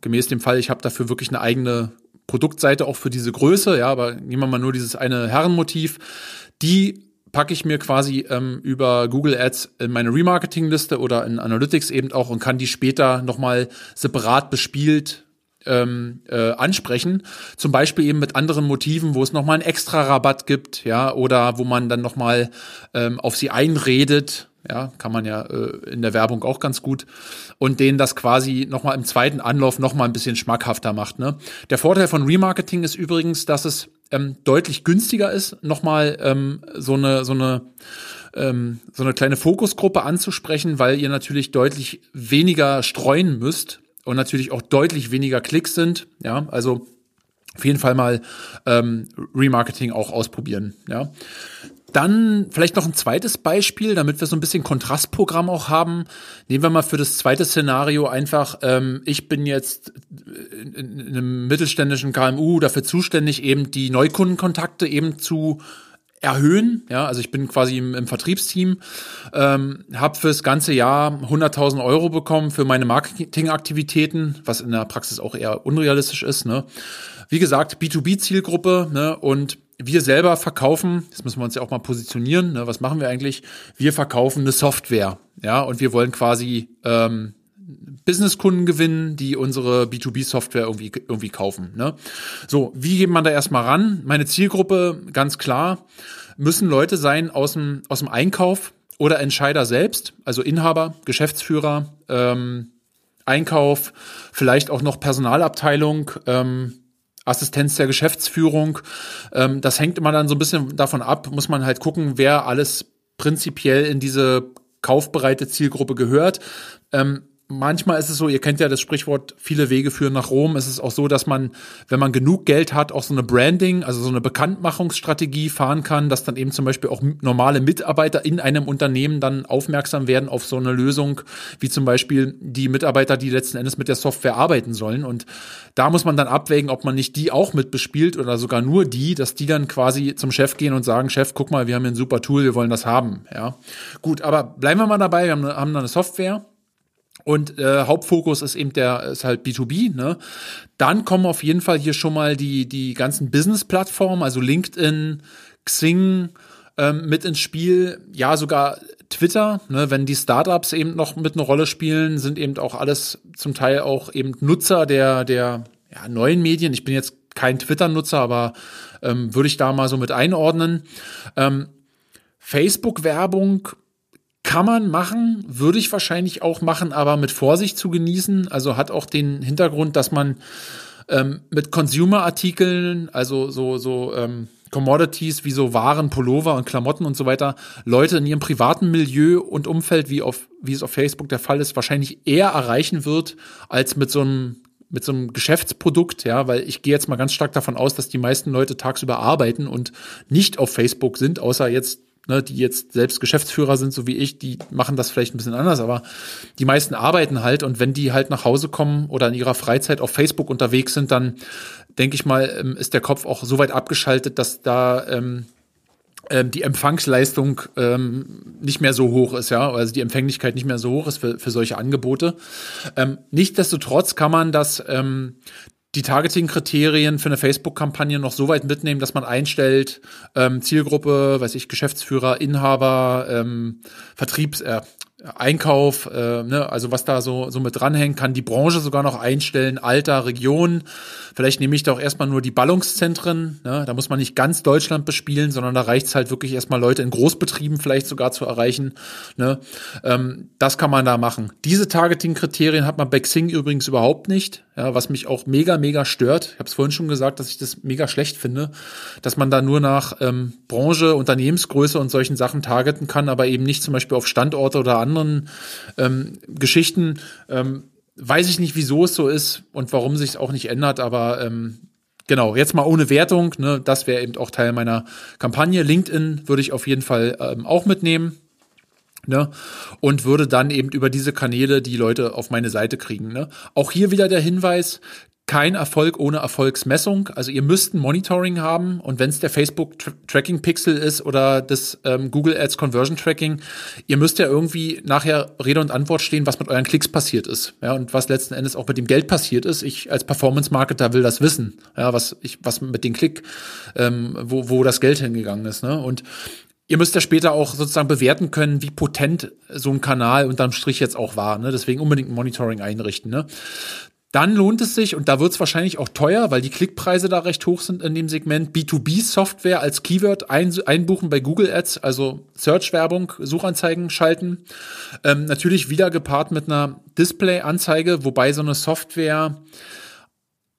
[SPEAKER 1] gemäß dem Fall, ich habe dafür wirklich eine eigene Produktseite auch für diese Größe, ja, aber nehmen wir mal nur dieses eine Herrenmotiv, die packe ich mir quasi ähm, über Google Ads in meine Remarketing-Liste oder in Analytics eben auch und kann die später nochmal separat bespielt ähm, äh, ansprechen. Zum Beispiel eben mit anderen Motiven, wo es nochmal einen extra Rabatt gibt, ja, oder wo man dann nochmal ähm, auf sie einredet. Ja, kann man ja äh, in der Werbung auch ganz gut. Und denen das quasi nochmal im zweiten Anlauf nochmal ein bisschen schmackhafter macht. Ne? Der Vorteil von Remarketing ist übrigens, dass es ähm, deutlich günstiger ist, nochmal ähm, so eine, so eine ähm, so eine kleine Fokusgruppe anzusprechen, weil ihr natürlich deutlich weniger streuen müsst und natürlich auch deutlich weniger Klicks sind. Ja, also auf jeden Fall mal ähm, Remarketing auch ausprobieren. Ja. Dann vielleicht noch ein zweites Beispiel, damit wir so ein bisschen Kontrastprogramm auch haben. Nehmen wir mal für das zweite Szenario einfach, ähm, ich bin jetzt in, in, in einem mittelständischen KMU dafür zuständig, eben die Neukundenkontakte eben zu erhöhen. Ja, also ich bin quasi im, im Vertriebsteam, ähm, habe fürs ganze Jahr 100.000 Euro bekommen für meine Marketingaktivitäten, was in der Praxis auch eher unrealistisch ist. Ne? Wie gesagt, B2B-Zielgruppe ne? und wir selber verkaufen, das müssen wir uns ja auch mal positionieren, ne? was machen wir eigentlich? Wir verkaufen eine Software, ja, und wir wollen quasi ähm, Businesskunden gewinnen, die unsere B2B-Software irgendwie, irgendwie kaufen. Ne? So, wie geht man da erstmal ran? Meine Zielgruppe, ganz klar, müssen Leute sein aus dem, aus dem Einkauf oder Entscheider selbst, also Inhaber, Geschäftsführer, ähm, Einkauf, vielleicht auch noch Personalabteilung, ähm, Assistenz der Geschäftsführung. Ähm, das hängt immer dann so ein bisschen davon ab, muss man halt gucken, wer alles prinzipiell in diese kaufbereite Zielgruppe gehört. Ähm, manchmal ist es so, ihr kennt ja das Sprichwort, viele Wege führen nach Rom. Es ist auch so, dass man, wenn man genug Geld hat, auch so eine Branding, also so eine Bekanntmachungsstrategie fahren kann, dass dann eben zum Beispiel auch normale Mitarbeiter in einem Unternehmen dann aufmerksam werden auf so eine Lösung, wie zum Beispiel die Mitarbeiter, die letzten Endes mit der Software arbeiten sollen. Und da muss man dann abwägen, ob man nicht die auch mit bespielt oder sogar nur die, dass die dann quasi zum Chef gehen und sagen, Chef, guck mal, wir haben hier ein super Tool, wir wollen das haben. Ja, gut, aber bleiben wir mal dabei, wir haben, haben eine Software und äh, Hauptfokus ist eben der ist halt B2B. Ne? Dann kommen auf jeden Fall hier schon mal die die ganzen Business-Plattformen, also LinkedIn, Xing ähm, mit ins Spiel. Ja, sogar Twitter. Ne? Wenn die Startups eben noch mit eine Rolle spielen, sind eben auch alles zum Teil auch eben Nutzer der der ja, neuen Medien. Ich bin jetzt kein Twitter-Nutzer, aber ähm, würde ich da mal so mit einordnen. Ähm, Facebook-Werbung kann man machen, würde ich wahrscheinlich auch machen, aber mit Vorsicht zu genießen. Also hat auch den Hintergrund, dass man ähm, mit Consumer-Artikeln, also so, so ähm, Commodities wie so Waren, Pullover und Klamotten und so weiter, Leute in ihrem privaten Milieu und Umfeld, wie, auf, wie es auf Facebook der Fall ist, wahrscheinlich eher erreichen wird, als mit so einem mit so einem Geschäftsprodukt, ja, weil ich gehe jetzt mal ganz stark davon aus, dass die meisten Leute tagsüber arbeiten und nicht auf Facebook sind, außer jetzt ne, die jetzt selbst Geschäftsführer sind, so wie ich, die machen das vielleicht ein bisschen anders, aber die meisten arbeiten halt und wenn die halt nach Hause kommen oder in ihrer Freizeit auf Facebook unterwegs sind, dann denke ich mal, ähm, ist der Kopf auch so weit abgeschaltet, dass da ähm, ähm, die Empfangsleistung ähm, nicht mehr so hoch ist, ja, also die Empfänglichkeit nicht mehr so hoch ist für, für solche Angebote. Ähm, nichtsdestotrotz kann man das ähm, die Targeting-Kriterien für eine Facebook-Kampagne noch so weit mitnehmen, dass man einstellt, ähm, Zielgruppe, weiß ich, Geschäftsführer, Inhaber, ähm, Vertriebs, äh, Einkauf, äh, ne, also was da so, so mit dranhängt, kann die Branche sogar noch einstellen, Alter, Region. Vielleicht nehme ich da auch erstmal nur die Ballungszentren. Ne? Da muss man nicht ganz Deutschland bespielen, sondern da reicht es halt wirklich erstmal Leute in Großbetrieben vielleicht sogar zu erreichen. Ne? Ähm, das kann man da machen. Diese Targeting-Kriterien hat man bei Xing übrigens überhaupt nicht, ja, was mich auch mega, mega stört. Ich habe es vorhin schon gesagt, dass ich das mega schlecht finde, dass man da nur nach ähm, Branche, Unternehmensgröße und solchen Sachen targeten kann, aber eben nicht zum Beispiel auf Standorte oder anderen ähm, Geschichten. Ähm, weiß ich nicht, wieso es so ist und warum sich es auch nicht ändert, aber ähm, genau, jetzt mal ohne Wertung, ne, das wäre eben auch Teil meiner Kampagne. LinkedIn würde ich auf jeden Fall ähm, auch mitnehmen. Ne? Und würde dann eben über diese Kanäle die Leute auf meine Seite kriegen. Ne? Auch hier wieder der Hinweis, kein Erfolg ohne Erfolgsmessung. Also ihr müsst ein Monitoring haben und wenn es der Facebook Tracking Pixel ist oder das ähm, Google Ads Conversion Tracking, ihr müsst ja irgendwie nachher Rede und Antwort stehen, was mit euren Klicks passiert ist, ja und was letzten Endes auch mit dem Geld passiert ist. Ich als Performance Marketer will das wissen, ja was ich was mit dem Klick, ähm, wo wo das Geld hingegangen ist, ne und Ihr müsst ja später auch sozusagen bewerten können, wie potent so ein Kanal unterm Strich jetzt auch war. Ne? Deswegen unbedingt ein Monitoring einrichten. Ne? Dann lohnt es sich, und da wird es wahrscheinlich auch teuer, weil die Klickpreise da recht hoch sind in dem Segment, B2B-Software als Keyword ein, einbuchen bei Google Ads, also Search-Werbung, Suchanzeigen schalten. Ähm, natürlich wieder gepaart mit einer Display-Anzeige, wobei so eine Software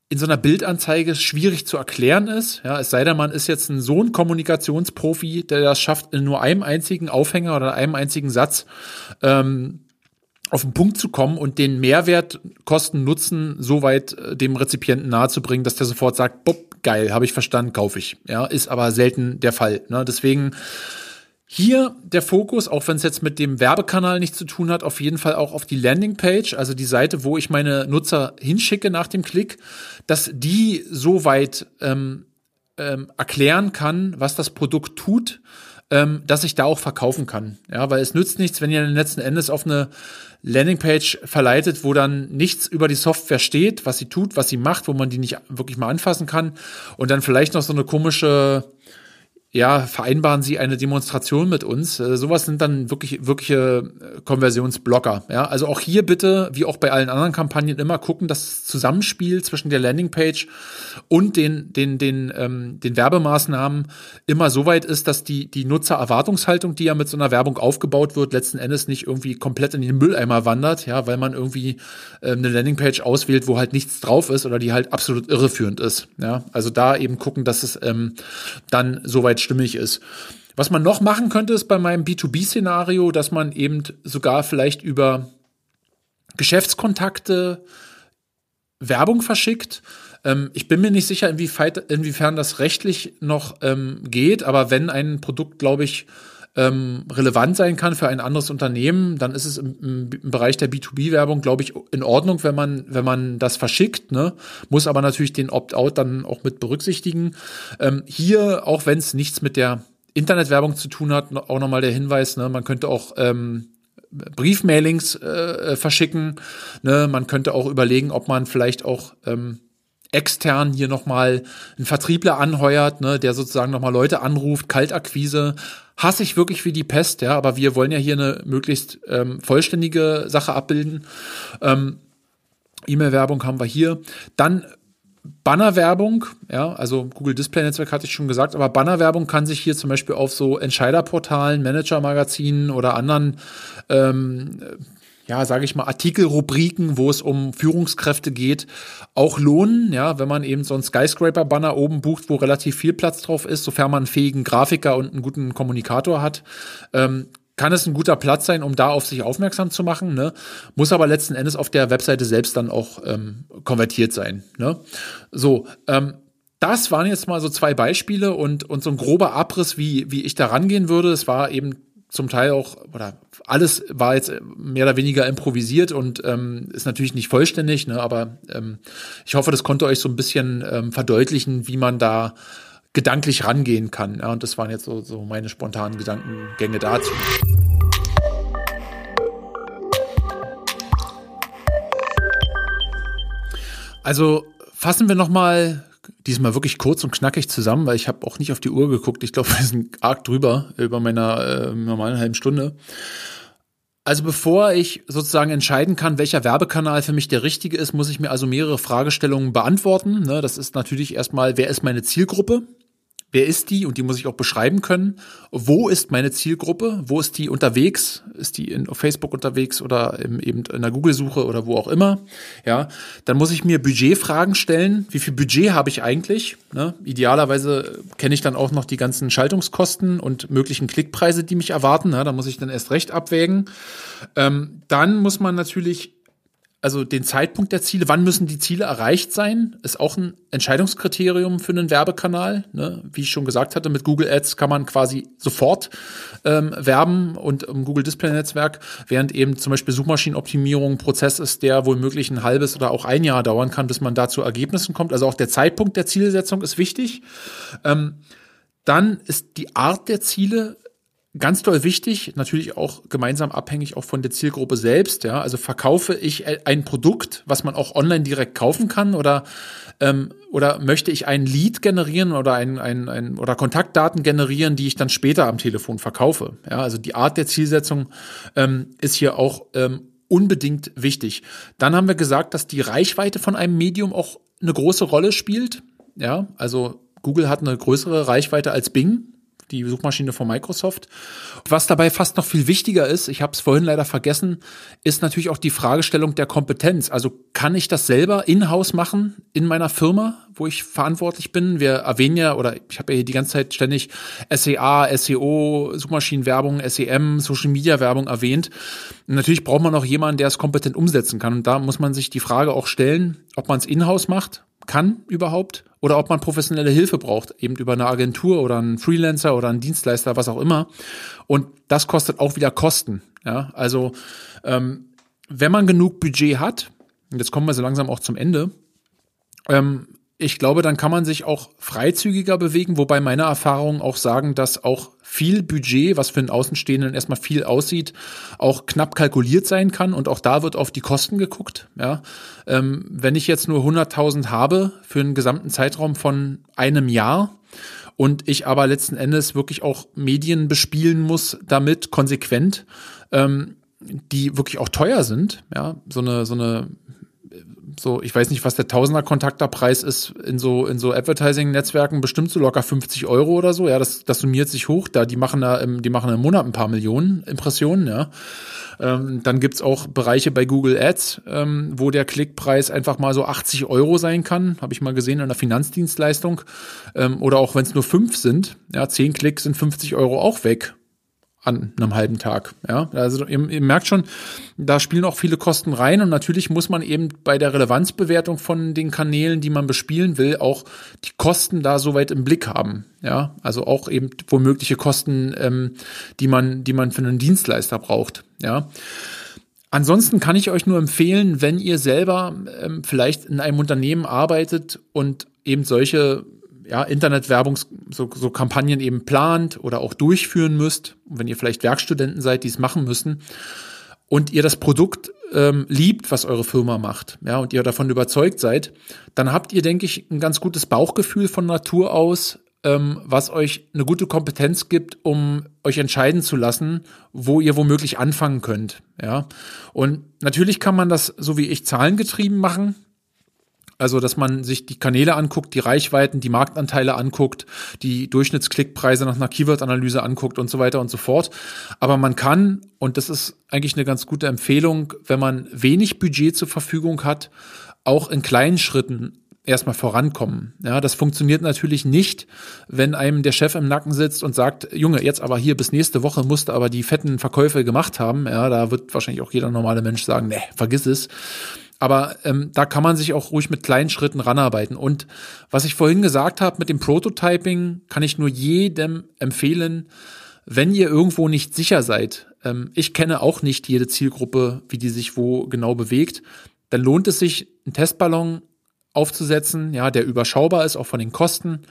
[SPEAKER 1] in so einer Bildanzeige schwierig zu erklären ist. Ja, es sei denn, man ist jetzt ein so ein Kommunikationsprofi, der das schafft, in nur einem einzigen Aufhänger oder einem einzigen Satz ähm, auf den Punkt zu kommen und den Mehrwert, Kosten, Nutzen so weit äh, dem Rezipienten nahezubringen, dass der sofort sagt, bopp, geil, habe ich verstanden, kaufe ich. Ja, ist aber selten der Fall. Ne? Deswegen hier der Fokus, auch wenn es jetzt mit dem Werbekanal nichts zu tun hat, auf jeden Fall auch auf die Landingpage, also die Seite, wo ich meine Nutzer hinschicke nach dem Klick, dass die so weit ähm, ähm, erklären kann, was das Produkt tut, ähm, dass ich da auch verkaufen kann. Ja, weil es nützt nichts, wenn ihr letzten Endes auf eine Landingpage verleitet, wo dann nichts über die Software steht, was sie tut, was sie macht, wo man die nicht wirklich mal anfassen kann und dann vielleicht noch so eine komische ja, vereinbaren Sie eine Demonstration mit uns. Äh, sowas sind dann wirklich wirkliche äh, Konversionsblocker. Ja, also auch hier bitte, wie auch bei allen anderen Kampagnen, immer gucken, das Zusammenspiel zwischen der Landingpage und den den den ähm, den Werbemaßnahmen immer so weit ist, dass die die Nutzererwartungshaltung, die ja mit so einer Werbung aufgebaut wird, letzten Endes nicht irgendwie komplett in den Mülleimer wandert. Ja, weil man irgendwie äh, eine Landingpage auswählt, wo halt nichts drauf ist oder die halt absolut irreführend ist. Ja, also da eben gucken, dass es ähm, dann soweit soweit stimmig ist. Was man noch machen könnte, ist bei meinem B2B-Szenario, dass man eben sogar vielleicht über Geschäftskontakte Werbung verschickt. Ähm, ich bin mir nicht sicher, inwiefern das rechtlich noch ähm, geht, aber wenn ein Produkt, glaube ich, ähm, relevant sein kann für ein anderes Unternehmen, dann ist es im, im, Bereich der B2B-Werbung, glaube ich, in Ordnung, wenn man, wenn man das verschickt, ne? muss aber natürlich den Opt-out dann auch mit berücksichtigen. Ähm, hier, auch wenn es nichts mit der Internetwerbung zu tun hat, auch nochmal der Hinweis, ne? man könnte auch ähm, Briefmailings äh, verschicken. Ne? Man könnte auch überlegen, ob man vielleicht auch ähm, extern hier nochmal einen Vertriebler anheuert, ne, der sozusagen nochmal Leute anruft, Kaltakquise, hasse ich wirklich wie die Pest, ja, aber wir wollen ja hier eine möglichst ähm, vollständige Sache abbilden. Ähm, E-Mail-Werbung haben wir hier. Dann Bannerwerbung, ja, also Google Display Netzwerk hatte ich schon gesagt, aber Bannerwerbung kann sich hier zum Beispiel auf so Entscheiderportalen, Manager-Magazinen oder anderen ähm, ja, sage ich mal, Artikelrubriken, wo es um Führungskräfte geht, auch lohnen, ja, wenn man eben so einen Skyscraper-Banner oben bucht, wo relativ viel Platz drauf ist, sofern man einen fähigen Grafiker und einen guten Kommunikator hat, ähm, kann es ein guter Platz sein, um da auf sich aufmerksam zu machen, ne? muss aber letzten Endes auf der Webseite selbst dann auch ähm, konvertiert sein. Ne? So, ähm, das waren jetzt mal so zwei Beispiele und, und so ein grober Abriss, wie, wie ich da rangehen würde. Es war eben zum Teil auch, oder alles war jetzt mehr oder weniger improvisiert und ähm, ist natürlich nicht vollständig, ne, aber ähm, ich hoffe, das konnte euch so ein bisschen ähm, verdeutlichen, wie man da gedanklich rangehen kann. Ja, und das waren jetzt so, so meine spontanen Gedankengänge dazu. Also fassen wir noch mal diesmal wirklich kurz und knackig zusammen, weil ich habe auch nicht auf die Uhr geguckt. Ich glaube, wir sind arg drüber über meiner äh, normalen halben Stunde. Also bevor ich sozusagen entscheiden kann, welcher Werbekanal für mich der richtige ist, muss ich mir also mehrere Fragestellungen beantworten. Ne, das ist natürlich erstmal, wer ist meine Zielgruppe? Wer ist die und die muss ich auch beschreiben können. Wo ist meine Zielgruppe? Wo ist die unterwegs? Ist die in, auf Facebook unterwegs oder im, eben in der Google-Suche oder wo auch immer? Ja, dann muss ich mir Budgetfragen stellen. Wie viel Budget habe ich eigentlich? Ne? Idealerweise kenne ich dann auch noch die ganzen Schaltungskosten und möglichen Klickpreise, die mich erwarten. Ne? Da muss ich dann erst recht abwägen. Ähm, dann muss man natürlich also den Zeitpunkt der Ziele, wann müssen die Ziele erreicht sein, ist auch ein Entscheidungskriterium für einen Werbekanal. Ne? Wie ich schon gesagt hatte, mit Google Ads kann man quasi sofort ähm, werben und im Google Display Netzwerk, während eben zum Beispiel Suchmaschinenoptimierung ein Prozess ist, der wohl möglich ein halbes oder auch ein Jahr dauern kann, bis man da zu Ergebnissen kommt. Also auch der Zeitpunkt der Zielsetzung ist wichtig. Ähm, dann ist die Art der Ziele Ganz toll wichtig, natürlich auch gemeinsam abhängig auch von der Zielgruppe selbst. Ja, also verkaufe ich ein Produkt, was man auch online direkt kaufen kann, oder ähm, oder möchte ich ein Lead generieren oder ein, ein, ein oder Kontaktdaten generieren, die ich dann später am Telefon verkaufe. Ja, also die Art der Zielsetzung ähm, ist hier auch ähm, unbedingt wichtig. Dann haben wir gesagt, dass die Reichweite von einem Medium auch eine große Rolle spielt. Ja, also Google hat eine größere Reichweite als Bing die Suchmaschine von Microsoft. Was dabei fast noch viel wichtiger ist, ich habe es vorhin leider vergessen, ist natürlich auch die Fragestellung der Kompetenz. Also kann ich das selber in-house machen in meiner Firma, wo ich verantwortlich bin? Wir erwähnen ja, oder ich habe ja hier die ganze Zeit ständig SEA, SEO, Suchmaschinenwerbung, SEM, Social Media Werbung erwähnt. Und natürlich braucht man auch jemanden, der es kompetent umsetzen kann. Und da muss man sich die Frage auch stellen, ob man es in-house macht kann überhaupt oder ob man professionelle Hilfe braucht, eben über eine Agentur oder einen Freelancer oder einen Dienstleister, was auch immer. Und das kostet auch wieder Kosten. Ja, also ähm, wenn man genug Budget hat, und jetzt kommen wir so langsam auch zum Ende, ähm, ich glaube, dann kann man sich auch freizügiger bewegen, wobei meine Erfahrungen auch sagen, dass auch viel Budget, was für einen Außenstehenden erstmal viel aussieht, auch knapp kalkuliert sein kann und auch da wird auf die Kosten geguckt. Ja, ähm, wenn ich jetzt nur 100.000 habe für einen gesamten Zeitraum von einem Jahr und ich aber letzten Endes wirklich auch Medien bespielen muss, damit konsequent, ähm, die wirklich auch teuer sind. Ja, so eine so eine so, ich weiß nicht, was der Tausender Kontakterpreis ist in so, in so Advertising-Netzwerken, bestimmt so locker 50 Euro oder so. Ja, das, das summiert sich hoch. Da, die machen da, im, die machen im Monat ein paar Millionen Impressionen, ja. Ähm, dann gibt's auch Bereiche bei Google Ads, ähm, wo der Klickpreis einfach mal so 80 Euro sein kann. Habe ich mal gesehen in der Finanzdienstleistung. Ähm, oder auch wenn es nur fünf sind, ja, zehn Klicks sind 50 Euro auch weg an einem halben Tag. Ja, also ihr, ihr, merkt schon, da spielen auch viele Kosten rein und natürlich muss man eben bei der Relevanzbewertung von den Kanälen, die man bespielen will, auch die Kosten da soweit im Blick haben. Ja, also auch eben womögliche Kosten, ähm, die man, die man für einen Dienstleister braucht. Ja. Ansonsten kann ich euch nur empfehlen, wenn ihr selber ähm, vielleicht in einem Unternehmen arbeitet und eben solche ja, Internetwerbungs, so, so Kampagnen eben plant oder auch durchführen müsst, wenn ihr vielleicht Werkstudenten seid, die es machen müssen, und ihr das Produkt ähm, liebt, was eure Firma macht, ja, und ihr davon überzeugt seid, dann habt ihr, denke ich, ein ganz gutes Bauchgefühl von Natur aus, ähm, was euch eine gute Kompetenz gibt, um euch entscheiden zu lassen, wo ihr womöglich anfangen könnt, ja. Und natürlich kann man das, so wie ich, zahlengetrieben machen. Also, dass man sich die Kanäle anguckt, die Reichweiten, die Marktanteile anguckt, die Durchschnittsklickpreise nach einer Keyword-Analyse anguckt und so weiter und so fort. Aber man kann, und das ist eigentlich eine ganz gute Empfehlung, wenn man wenig Budget zur Verfügung hat, auch in kleinen Schritten erstmal vorankommen. Ja, das funktioniert natürlich nicht, wenn einem der Chef im Nacken sitzt und sagt, Junge, jetzt aber hier bis nächste Woche musst du aber die fetten Verkäufe gemacht haben. Ja, da wird wahrscheinlich auch jeder normale Mensch sagen, nee, vergiss es. Aber ähm, da kann man sich auch ruhig mit kleinen Schritten ranarbeiten. Und was ich vorhin gesagt habe mit dem Prototyping, kann ich nur jedem empfehlen, wenn ihr irgendwo nicht sicher seid. Ähm, ich kenne auch nicht jede Zielgruppe, wie die sich wo genau bewegt. Dann lohnt es sich, einen Testballon aufzusetzen, ja, der überschaubar ist, auch von den Kosten,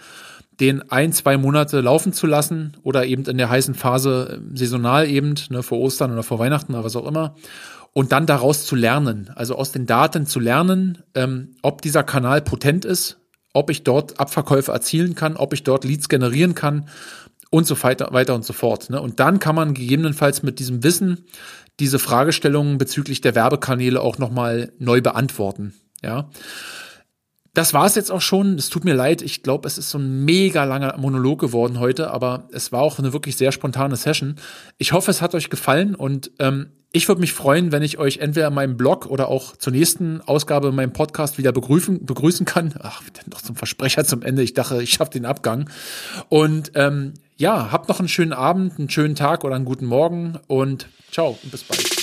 [SPEAKER 1] den ein, zwei Monate laufen zu lassen oder eben in der heißen Phase äh, saisonal eben, ne, vor Ostern oder vor Weihnachten oder was auch immer und dann daraus zu lernen, also aus den Daten zu lernen, ähm, ob dieser Kanal potent ist, ob ich dort Abverkäufe erzielen kann, ob ich dort Leads generieren kann und so weiter, weiter und so fort. Ne? Und dann kann man gegebenenfalls mit diesem Wissen diese Fragestellungen bezüglich der Werbekanäle auch nochmal neu beantworten. Ja. Das war es jetzt auch schon. Es tut mir leid. Ich glaube, es ist so ein mega langer Monolog geworden heute, aber es war auch eine wirklich sehr spontane Session. Ich hoffe, es hat euch gefallen und ähm, ich würde mich freuen, wenn ich euch entweder in meinem Blog oder auch zur nächsten Ausgabe in meinem Podcast wieder begrüßen, begrüßen kann. Ach, noch zum Versprecher zum Ende. Ich dachte, ich schaffe den Abgang. Und ähm, ja, habt noch einen schönen Abend, einen schönen Tag oder einen guten Morgen und ciao und bis bald.